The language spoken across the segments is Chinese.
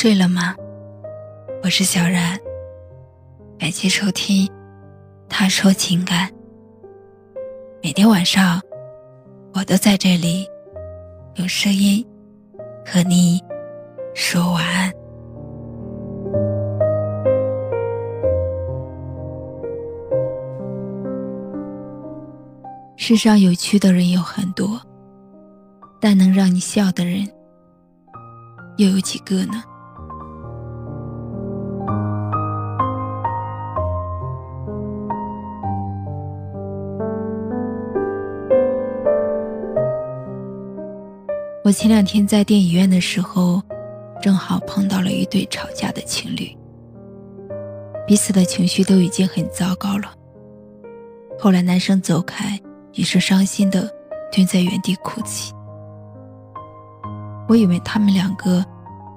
睡了吗？我是小然，感谢收听《他说情感》。每天晚上，我都在这里用声音和你说晚安。世上有趣的人有很多，但能让你笑的人又有几个呢？我前两天在电影院的时候，正好碰到了一对吵架的情侣，彼此的情绪都已经很糟糕了。后来男生走开。女生伤心的蹲在原地哭泣。我以为他们两个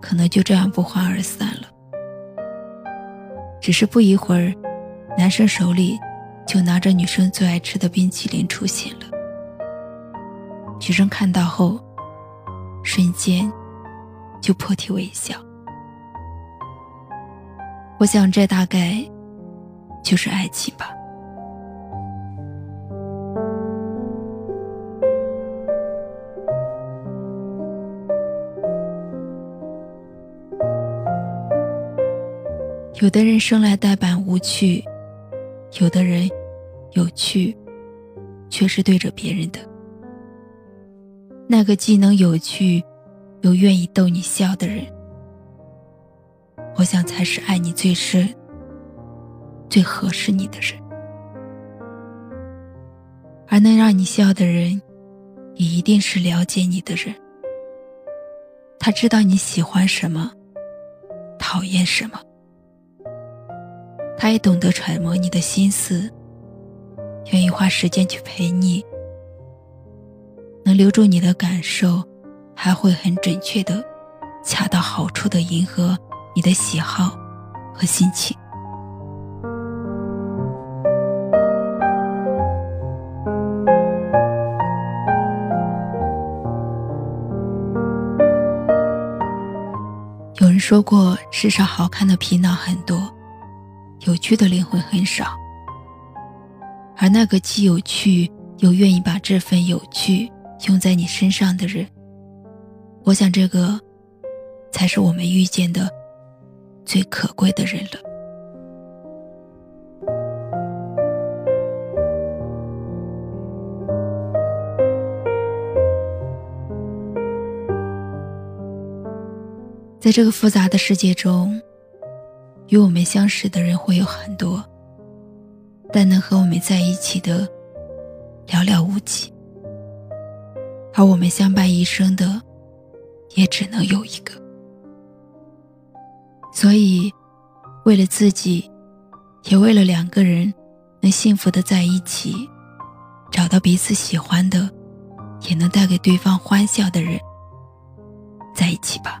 可能就这样不欢而散了。只是不一会儿，男生手里就拿着女生最爱吃的冰淇淋出现了。女生看到后，瞬间就破涕为笑。我想，这大概就是爱情吧。有的人生来呆板无趣，有的人有趣，却是对着别人的。那个既能有趣，又愿意逗你笑的人，我想才是爱你最深、最合适你的人。而能让你笑的人，也一定是了解你的人。他知道你喜欢什么，讨厌什么。他也懂得揣摩你的心思，愿意花时间去陪你，留住你的感受，还会很准确的、恰到好处的迎合你的喜好和心情。有人说过，世上好看的皮囊很多。有趣的灵魂很少，而那个既有趣又愿意把这份有趣用在你身上的人，我想这个才是我们遇见的最可贵的人了。在这个复杂的世界中。与我们相识的人会有很多，但能和我们在一起的寥寥无几。而我们相伴一生的，也只能有一个。所以，为了自己，也为了两个人能幸福的在一起，找到彼此喜欢的，也能带给对方欢笑的人，在一起吧。